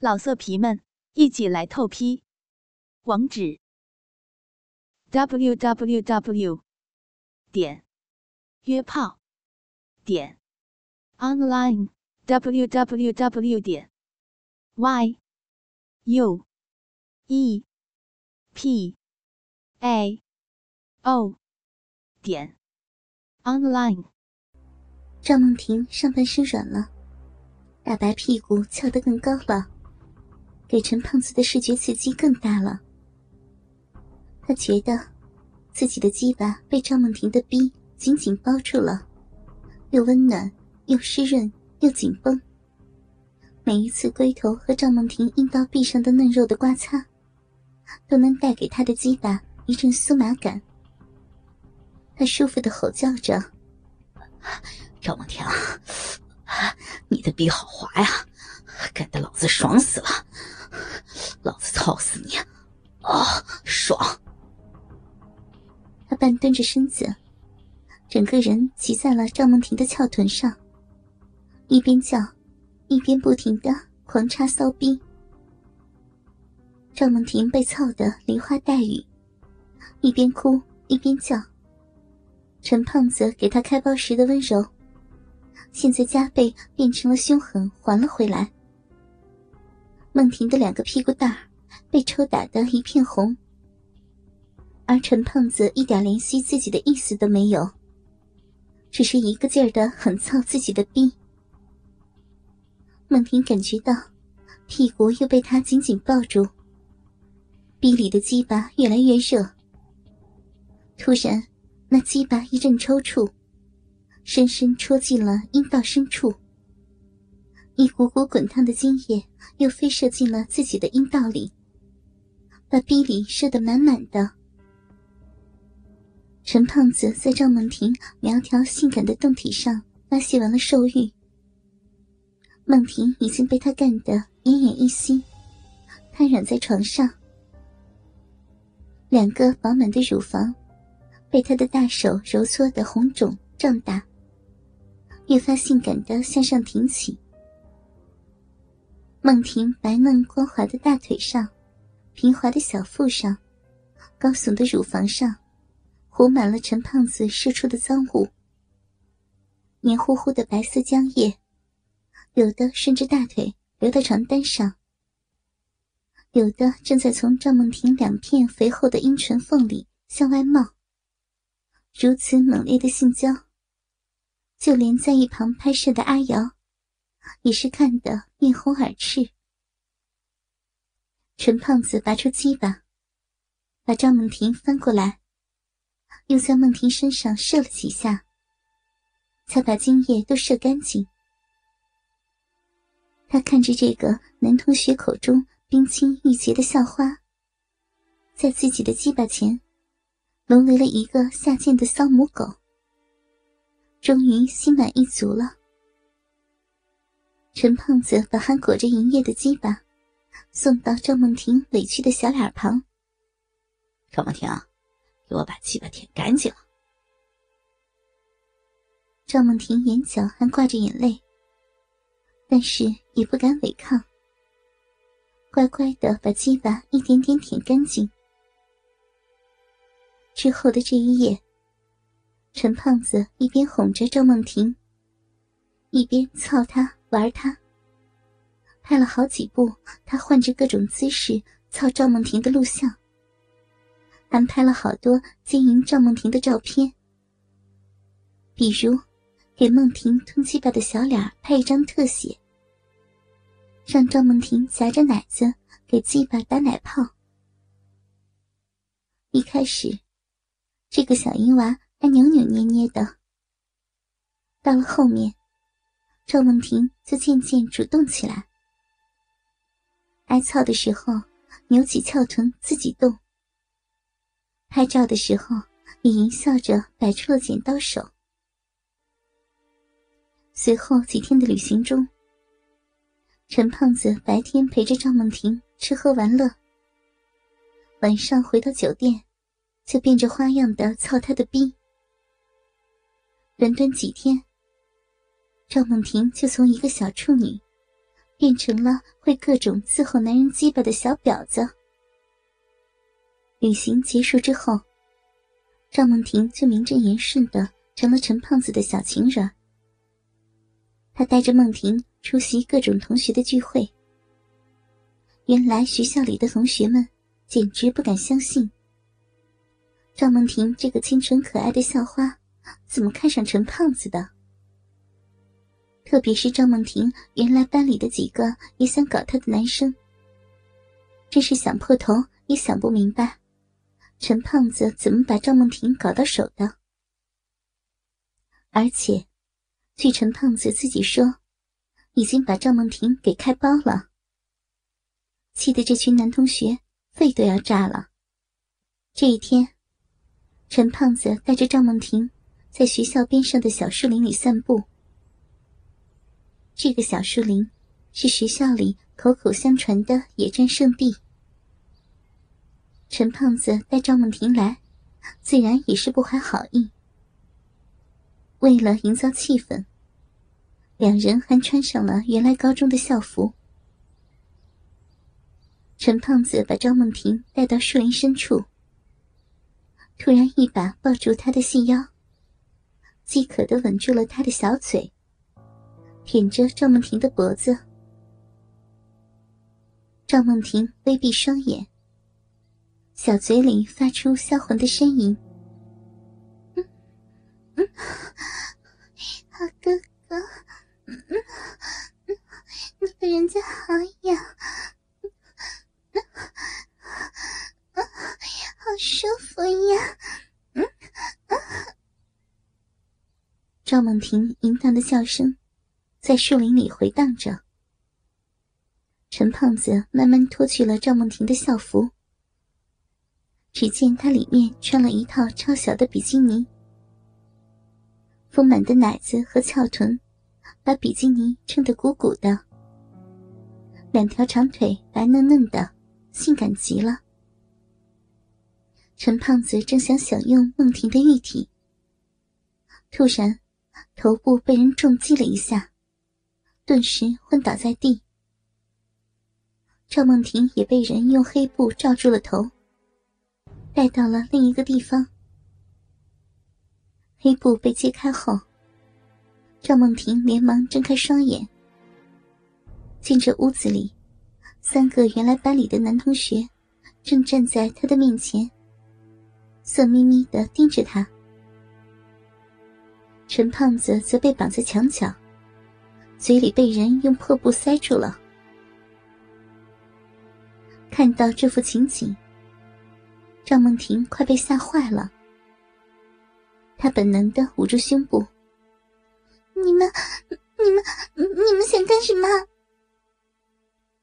老色皮们，一起来透批！网址：w w w 点约炮点 online w w w 点 y u e p a o 点 online。赵梦婷上半身软了，大白屁股翘得更高了。给陈胖子的视觉刺激更大了。他觉得自己的鸡巴被赵梦婷的逼紧紧包住了，又温暖又湿润又紧绷。每一次龟头和赵梦婷阴道壁上的嫩肉的刮擦，都能带给他的鸡巴一阵酥麻感。他舒服的吼叫着：“赵梦婷，你的逼好滑呀，干得老子爽死了！”老子操死你！啊，爽！他半蹲着身子，整个人骑在了赵梦婷的翘臀上，一边叫，一边不停的狂插骚逼。赵梦婷被操得梨花带雨，一边哭一边叫。陈胖子给他开包时的温柔，现在加倍变成了凶狠，还了回来。梦婷的两个屁股蛋儿被抽打得一片红，而陈胖子一点怜惜自己的意思都没有，只是一个劲儿的狠操自己的逼。梦婷感觉到屁股又被他紧紧抱住，逼里的鸡巴越来越热。突然，那鸡巴一阵抽搐，深深戳进了阴道深处。一股股滚烫的精液又飞射进了自己的阴道里，把逼里射得满满的。陈胖子在赵梦婷苗条性感的胴体上发泄完了兽欲，梦婷已经被他干得奄奄一息，瘫软在床上，两个饱满的乳房被他的大手揉搓的红肿胀大，越发性感的向上挺起。孟婷白嫩光滑的大腿上，平滑的小腹上，高耸的乳房上，糊满了陈胖子射出的脏物。黏糊糊的白色浆液，有的顺着大腿流到床单上，有的正在从赵梦婷两片肥厚的阴唇缝里向外冒。如此猛烈的性交，就连在一旁拍摄的阿瑶。也是看得面红耳赤。陈胖子拔出鸡巴，把赵梦婷翻过来，又在梦婷身上射了几下，才把精液都射干净。他看着这个男同学口中冰清玉洁的校花，在自己的鸡巴前，沦为了一个下贱的骚母狗。终于心满意足了。陈胖子把还裹着银液的鸡巴送到赵梦婷委屈的小脸旁。赵梦婷，给我把鸡巴舔干净了。赵梦婷眼角还挂着眼泪，但是也不敢违抗，乖乖的把鸡巴一点点舔干净。之后的这一夜，陈胖子一边哄着赵梦婷，一边操她。玩他，拍了好几部他换着各种姿势操赵梦婷的录像，还拍了好多经营赵梦婷的照片，比如给梦婷吞鸡巴的小脸拍一张特写，让赵梦婷夹着奶子给鸡巴打奶泡。一开始，这个小淫娃还扭扭捏捏的，到了后面。赵梦婷就渐渐主动起来，挨操的时候扭起翘臀自己动，拍照的时候也淫笑着摆出了剪刀手。随后几天的旅行中，陈胖子白天陪着赵梦婷吃喝玩乐，晚上回到酒店，就变着花样的操他的逼。短短几天。赵梦婷就从一个小处女，变成了会各种伺候男人鸡巴的小婊子。旅行结束之后，赵梦婷就名正言顺的成了陈胖子的小情人。他带着梦婷出席各种同学的聚会。原来学校里的同学们简直不敢相信，赵梦婷这个清纯可爱的校花，怎么看上陈胖子的？特别是赵梦婷原来班里的几个也想搞她的男生，真是想破头也想不明白，陈胖子怎么把赵梦婷搞到手的？而且，据陈胖子自己说，已经把赵梦婷给开包了。气得这群男同学肺都要炸了。这一天，陈胖子带着赵梦婷在学校边上的小树林里散步。这个小树林是学校里口口相传的野战圣地。陈胖子带赵梦婷来，自然也是不怀好意。为了营造气氛，两人还穿上了原来高中的校服。陈胖子把赵梦婷带到树林深处，突然一把抱住她的细腰，饥渴的吻住了她的小嘴，舔着赵梦婷的脖子。赵梦婷微闭双眼，小嘴里发出销魂的呻吟：“嗯嗯，好哥哥，嗯嗯，你的人家好痒。”好舒服呀！嗯赵梦婷淫荡的笑声在树林里回荡着。陈胖子慢慢脱去了赵梦婷的校服，只见她里面穿了一套超小的比基尼，丰满的奶子和翘臀把比基尼撑得鼓鼓的，两条长腿白嫩嫩的。性感极了。陈胖子正想享用梦婷的玉体，突然头部被人重击了一下，顿时昏倒在地。赵梦婷也被人用黑布罩住了头，带到了另一个地方。黑布被揭开后，赵梦婷连忙睁开双眼，见这屋子里。三个原来班里的男同学，正站在他的面前，色眯眯的盯着他。陈胖子则被绑在墙角，嘴里被人用破布塞住了。看到这幅情景，赵梦婷快被吓坏了。她本能的捂住胸部：“你们，你们，你们想干什么？”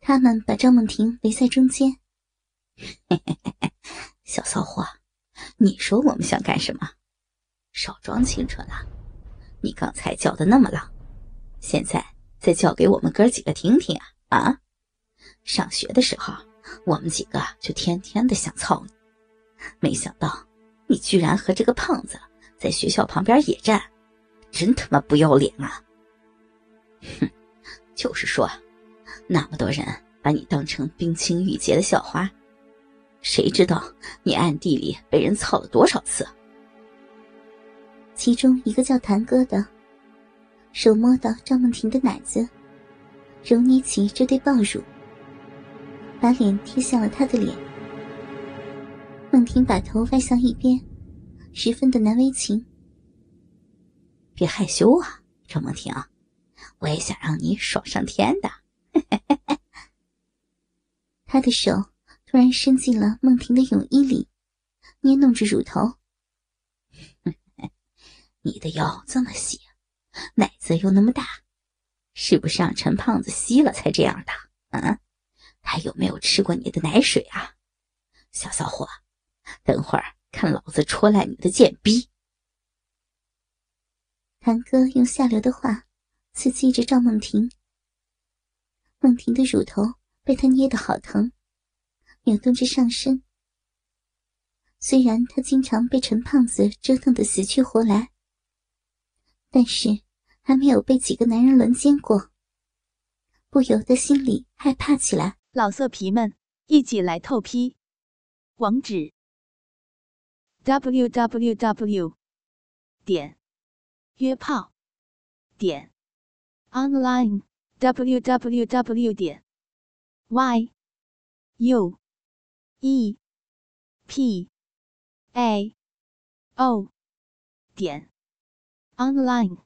他们把赵梦婷围在中间。小骚货，你说我们想干什么？少装清纯了！你刚才叫的那么浪，现在再叫给我们哥几个听听啊！啊！上学的时候，我们几个就天天的想操你，没想到你居然和这个胖子在学校旁边野战，真他妈不要脸啊！哼，就是说。那么多人把你当成冰清玉洁的校花，谁知道你暗地里被人操了多少次？其中一个叫谭哥的，手摸到赵梦婷的奶子，揉捏起这对抱乳，把脸贴向了他的脸。梦婷把头歪向一边，十分的难为情。别害羞啊，赵梦婷，我也想让你爽上天的。他的手突然伸进了梦婷的泳衣里，捏弄着乳头。你的腰这么细，奶子又那么大，是不是让陈胖子吸了才这样的？嗯，他有没有吃过你的奶水啊？小骚货，等会儿看老子戳烂你的贱逼！谭哥用下流的话刺激着赵梦婷。梦婷的乳头被他捏得好疼，扭动着上身。虽然她经常被陈胖子折腾得死去活来，但是还没有被几个男人轮奸过。不由得心里害怕起来。老色皮们，一起来透批！网址：w w w 点约炮点 online w w w 点 y u e p a o 点 online。